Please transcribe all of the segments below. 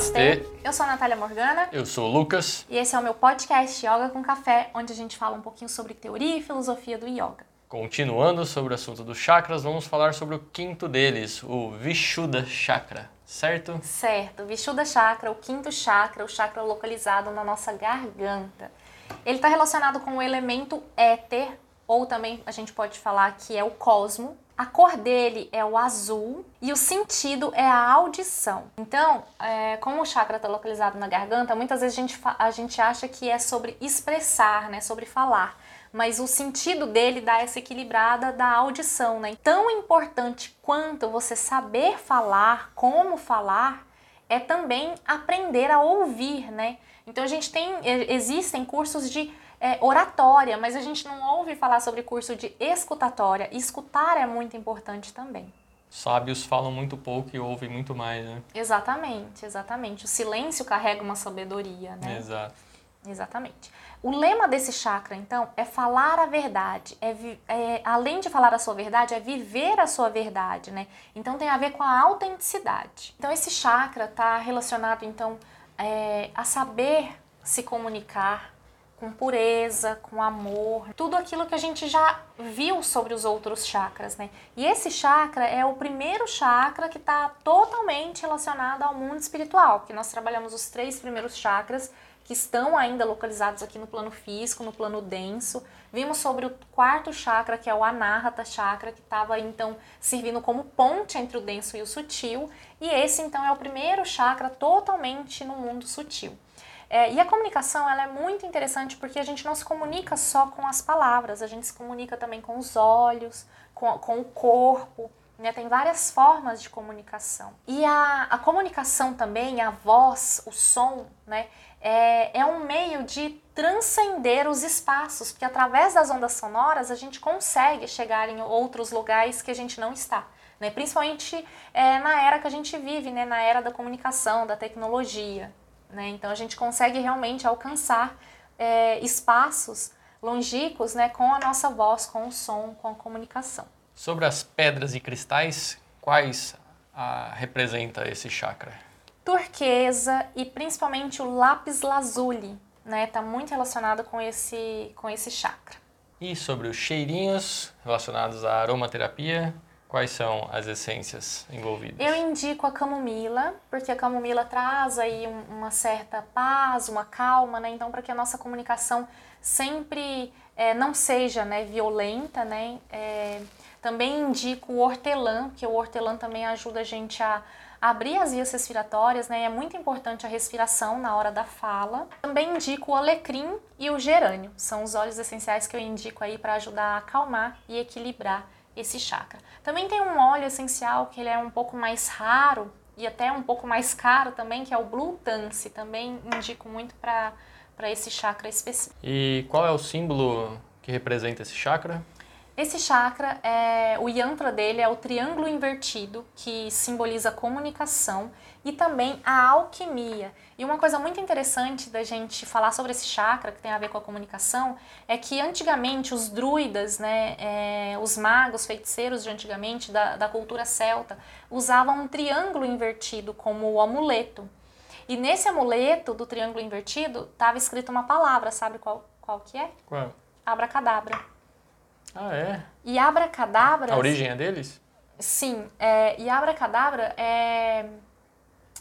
Namastê. Eu sou a Natália Morgana. Eu sou o Lucas. E esse é o meu podcast Yoga com Café, onde a gente fala um pouquinho sobre teoria e filosofia do yoga. Continuando sobre o assunto dos chakras, vamos falar sobre o quinto deles, o Vishuddha Chakra, certo? Certo. Vishuddha Chakra, o quinto chakra, o chakra localizado na nossa garganta. Ele está relacionado com o elemento éter, ou também a gente pode falar que é o cosmo, a cor dele é o azul e o sentido é a audição. Então, é, como o chakra está localizado na garganta, muitas vezes a gente, a gente acha que é sobre expressar, né, sobre falar. Mas o sentido dele dá essa equilibrada da audição, né? Tão importante quanto você saber falar, como falar, é também aprender a ouvir, né? Então a gente tem, existem cursos de é, oratória, mas a gente não ouve falar sobre curso de escutatória. E escutar é muito importante também. Sábios falam muito pouco e ouvem muito mais, né? Exatamente, exatamente. O silêncio carrega uma sabedoria, né? Exato. Exatamente. O lema desse chakra, então, é falar a verdade. É, é, além de falar a sua verdade, é viver a sua verdade, né? Então tem a ver com a autenticidade. Então esse chakra está relacionado, então, é, a saber se comunicar, com pureza, com amor, tudo aquilo que a gente já viu sobre os outros chakras, né? E esse chakra é o primeiro chakra que está totalmente relacionado ao mundo espiritual, porque nós trabalhamos os três primeiros chakras que estão ainda localizados aqui no plano físico, no plano denso. Vimos sobre o quarto chakra, que é o Anahata chakra, que estava então servindo como ponte entre o denso e o sutil, e esse então é o primeiro chakra totalmente no mundo sutil. É, e a comunicação ela é muito interessante porque a gente não se comunica só com as palavras, a gente se comunica também com os olhos, com, com o corpo. Né? Tem várias formas de comunicação. E a, a comunicação também, a voz, o som, né? é, é um meio de transcender os espaços, porque através das ondas sonoras a gente consegue chegar em outros lugares que a gente não está. Né? Principalmente é, na era que a gente vive, né? na era da comunicação, da tecnologia. Né? Então a gente consegue realmente alcançar é, espaços longínquos né, com a nossa voz, com o som, com a comunicação. Sobre as pedras e cristais, quais a, representa esse chakra? Turquesa e principalmente o lápis lazuli, né? Está muito relacionado com esse, com esse chakra. E sobre os cheirinhos relacionados à aromaterapia, Quais são as essências envolvidas? Eu indico a camomila, porque a camomila traz aí uma certa paz, uma calma, né? Então, para que a nossa comunicação sempre é, não seja né, violenta, né? É, também indico o hortelã, porque o hortelã também ajuda a gente a abrir as vias respiratórias, né? É muito importante a respiração na hora da fala. Também indico o alecrim e o gerânio. São os óleos essenciais que eu indico aí para ajudar a acalmar e equilibrar esse chakra. Também tem um óleo essencial que ele é um pouco mais raro e até um pouco mais caro também, que é o Blue Tance. Também indico muito para esse chakra específico. E qual é o símbolo que representa esse chakra? Esse chakra, é, o yantra dele é o triângulo invertido, que simboliza comunicação e também a alquimia. E uma coisa muito interessante da gente falar sobre esse chakra, que tem a ver com a comunicação, é que antigamente os druidas, né, é, os magos, feiticeiros de antigamente, da, da cultura celta, usavam um triângulo invertido como o amuleto. E nesse amuleto do triângulo invertido estava escrito uma palavra, sabe qual, qual que é? Qual? Abracadabra. Ah, é? E abracadabra. A origem é deles? Sim. É, e abracadabra é,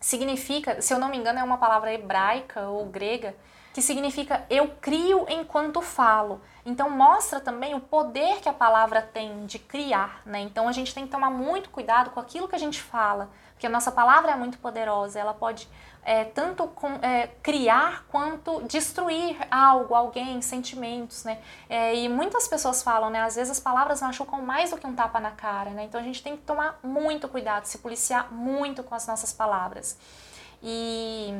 significa, se eu não me engano, é uma palavra hebraica ou grega que significa eu crio enquanto falo. Então mostra também o poder que a palavra tem de criar, né? Então a gente tem que tomar muito cuidado com aquilo que a gente fala, porque a nossa palavra é muito poderosa, ela pode é, tanto com, é, criar quanto destruir algo, alguém, sentimentos, né? É, e muitas pessoas falam, né? Às vezes as palavras machucam mais do que um tapa na cara, né? Então a gente tem que tomar muito cuidado, se policiar muito com as nossas palavras. E,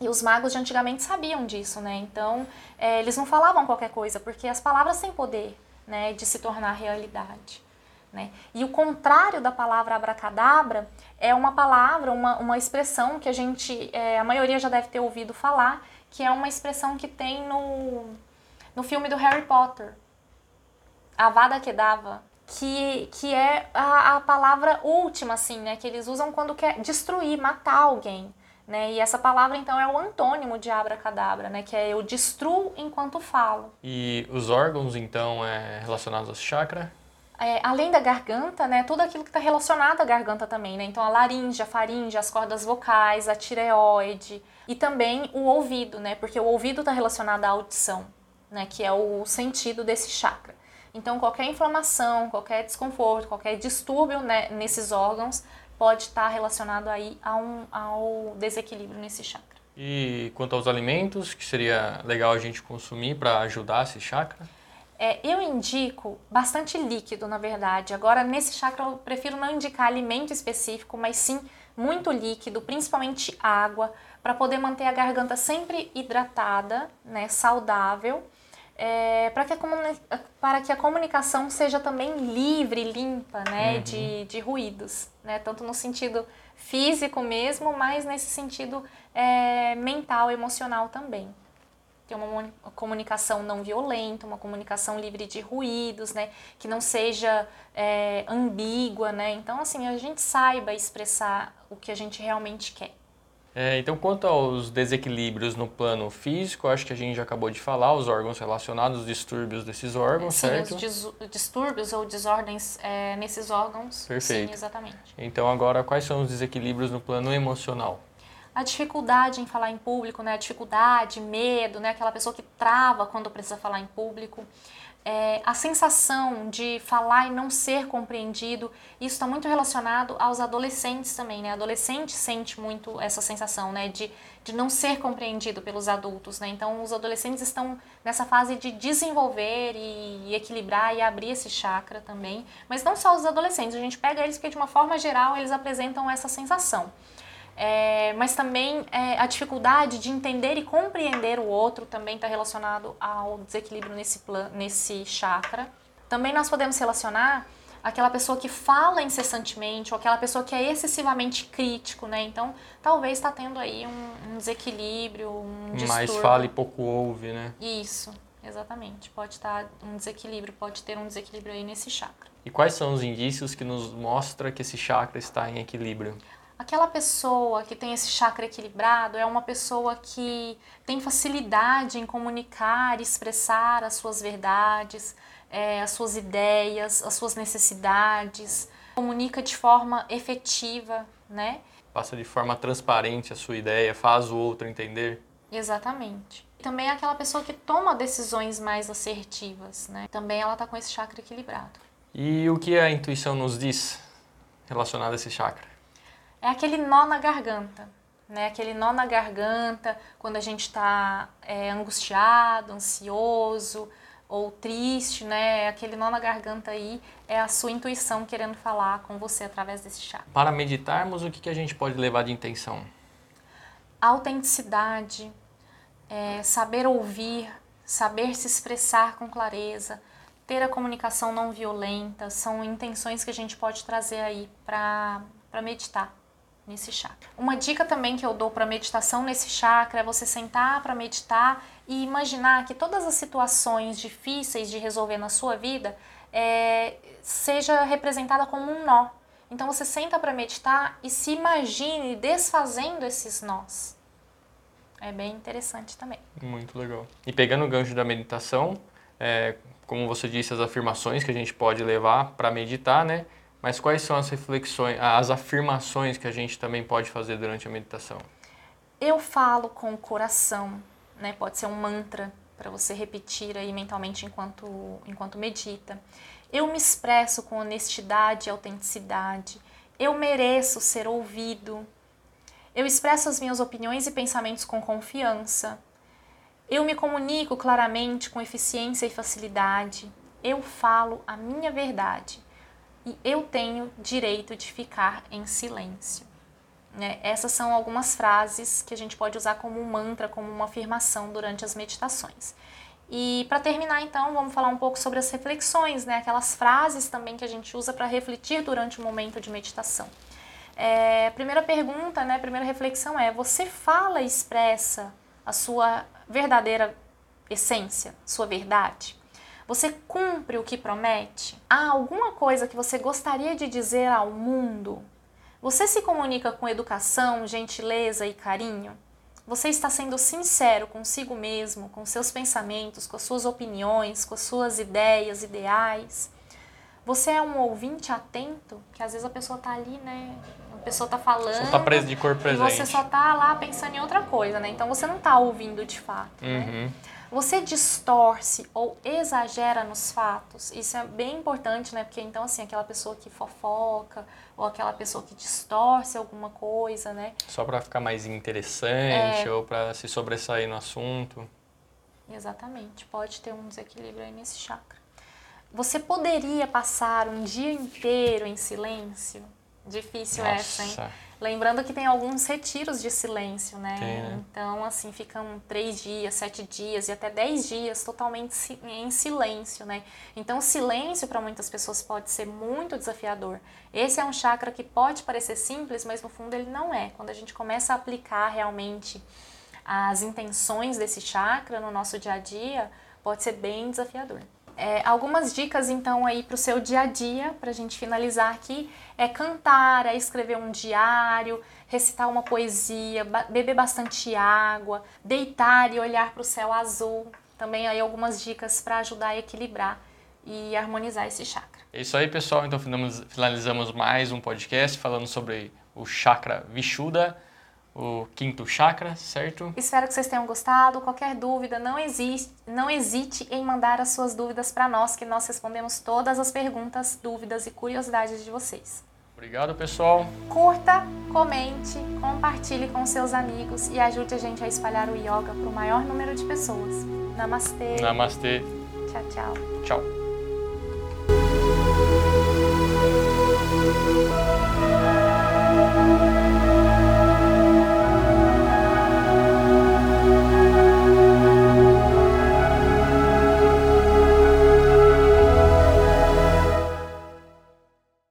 e os magos de antigamente sabiam disso, né? Então é, eles não falavam qualquer coisa, porque as palavras têm poder, né? De se tornar realidade. Né? E o contrário da palavra abracadabra é uma palavra, uma, uma expressão que a gente, é, a maioria já deve ter ouvido falar, que é uma expressão que tem no, no filme do Harry Potter, Avada Kedavra, que, que é a, a palavra última, assim, né? Que eles usam quando quer destruir, matar alguém. Né? E essa palavra, então, é o antônimo de abracadabra, né? que é eu destruo enquanto falo. E os órgãos, então, é relacionados ao chakra? É, além da garganta, né, tudo aquilo que está relacionado à garganta também, né? Então a laringe, a faringe, as cordas vocais, a tireoide e também o ouvido, né? Porque o ouvido está relacionado à audição, né? Que é o sentido desse chakra. Então qualquer inflamação, qualquer desconforto, qualquer distúrbio né, nesses órgãos pode estar tá relacionado aí a um, ao desequilíbrio nesse chakra. E quanto aos alimentos, que seria legal a gente consumir para ajudar esse chakra? É, eu indico bastante líquido, na verdade. Agora, nesse chakra, eu prefiro não indicar alimento específico, mas sim muito líquido, principalmente água, para poder manter a garganta sempre hidratada, né, saudável, é, para que, para que a comunicação seja também livre, limpa, né, uhum. de, de ruídos, né, tanto no sentido físico mesmo, mas nesse sentido é, mental, emocional também ter uma comunicação não violenta, uma comunicação livre de ruídos, né? Que não seja é, ambígua, né? Então, assim, a gente saiba expressar o que a gente realmente quer. É, então, quanto aos desequilíbrios no plano físico, acho que a gente já acabou de falar, os órgãos relacionados, os distúrbios desses órgãos, sim, certo? os distúrbios ou desordens é, nesses órgãos. Perfeito. Sim, exatamente. Então, agora, quais são os desequilíbrios no plano emocional? A dificuldade em falar em público, né? A dificuldade, medo, né? Aquela pessoa que trava quando precisa falar em público. É, a sensação de falar e não ser compreendido, isso está muito relacionado aos adolescentes também, né? Adolescente sente muito essa sensação, né? De, de não ser compreendido pelos adultos, né? Então, os adolescentes estão nessa fase de desenvolver e, e equilibrar e abrir esse chakra também. Mas não só os adolescentes, a gente pega eles porque, de uma forma geral, eles apresentam essa sensação é, mas também é, a dificuldade de entender e compreender o outro também está relacionado ao desequilíbrio nesse, plan, nesse chakra. Também nós podemos relacionar aquela pessoa que fala incessantemente ou aquela pessoa que é excessivamente crítico, né? Então, talvez está tendo aí um, um, desequilíbrio, um distúrbio. Mais fala e pouco ouve, né? Isso, exatamente. Pode estar tá um desequilíbrio, pode ter um desequilíbrio aí nesse chakra. E quais são os indícios que nos mostra que esse chakra está em equilíbrio? Aquela pessoa que tem esse chakra equilibrado é uma pessoa que tem facilidade em comunicar, expressar as suas verdades, é, as suas ideias, as suas necessidades, comunica de forma efetiva, né? Passa de forma transparente a sua ideia, faz o outro entender. Exatamente. Também é aquela pessoa que toma decisões mais assertivas, né? Também ela está com esse chakra equilibrado. E o que a intuição nos diz relacionado a esse chakra? É aquele nó na garganta, né? Aquele nó na garganta quando a gente está é, angustiado, ansioso ou triste, né? Aquele nó na garganta aí é a sua intuição querendo falar com você através desse chá. Para meditarmos, o que, que a gente pode levar de intenção? Autenticidade, é, saber ouvir, saber se expressar com clareza, ter a comunicação não violenta, são intenções que a gente pode trazer aí para meditar nesse chakra. Uma dica também que eu dou para meditação nesse chakra é você sentar para meditar e imaginar que todas as situações difíceis de resolver na sua vida é, seja representada como um nó. Então você senta para meditar e se imagine desfazendo esses nós. É bem interessante também. Muito legal. E pegando o gancho da meditação, é, como você disse, as afirmações que a gente pode levar para meditar, né? Mas quais são as reflexões, as afirmações que a gente também pode fazer durante a meditação? Eu falo com o coração, né? Pode ser um mantra para você repetir aí mentalmente enquanto enquanto medita. Eu me expresso com honestidade e autenticidade. Eu mereço ser ouvido. Eu expresso as minhas opiniões e pensamentos com confiança. Eu me comunico claramente com eficiência e facilidade. Eu falo a minha verdade e eu tenho direito de ficar em silêncio. Né? Essas são algumas frases que a gente pode usar como um mantra, como uma afirmação durante as meditações. E para terminar, então, vamos falar um pouco sobre as reflexões, né? aquelas frases também que a gente usa para refletir durante o momento de meditação. É, primeira pergunta, né, primeira reflexão é: você fala e expressa a sua verdadeira essência, sua verdade? Você cumpre o que promete? Há alguma coisa que você gostaria de dizer ao mundo, Você se comunica com educação, gentileza e carinho? Você está sendo sincero consigo mesmo, com seus pensamentos, com as suas opiniões, com as suas ideias, ideais? Você é um ouvinte atento? Que às vezes a pessoa está ali, né? A pessoa está falando. Só está preso de corpo presente. E você só está lá pensando em outra coisa, né? Então você não está ouvindo de fato. Né? Uhum. Né? Você distorce ou exagera nos fatos. Isso é bem importante, né? Porque então, assim, aquela pessoa que fofoca ou aquela pessoa que distorce alguma coisa, né? Só para ficar mais interessante é... ou para se sobressair no assunto. Exatamente. Pode ter um desequilíbrio aí nesse chakra. Você poderia passar um dia inteiro em silêncio? Difícil Nossa. essa, hein? Lembrando que tem alguns retiros de silêncio, né? Tem, né? Então, assim, ficam três dias, sete dias e até dez dias totalmente em silêncio, né? Então, silêncio para muitas pessoas pode ser muito desafiador. Esse é um chakra que pode parecer simples, mas no fundo ele não é. Quando a gente começa a aplicar realmente as intenções desse chakra no nosso dia a dia, pode ser bem desafiador. É, algumas dicas então aí para o seu dia a dia, para a gente finalizar aqui, é cantar, é escrever um diário, recitar uma poesia, beber bastante água, deitar e olhar para o céu azul. Também aí algumas dicas para ajudar a equilibrar e harmonizar esse chakra. É isso aí, pessoal. Então finalizamos mais um podcast falando sobre o chakra Vishuddha o quinto chakra, certo? Espero que vocês tenham gostado. Qualquer dúvida, não, existe, não hesite em mandar as suas dúvidas para nós, que nós respondemos todas as perguntas, dúvidas e curiosidades de vocês. Obrigado, pessoal. Curta, comente, compartilhe com seus amigos e ajude a gente a espalhar o yoga para o maior número de pessoas. Namastê. Namastê. Tchau, tchau. Tchau.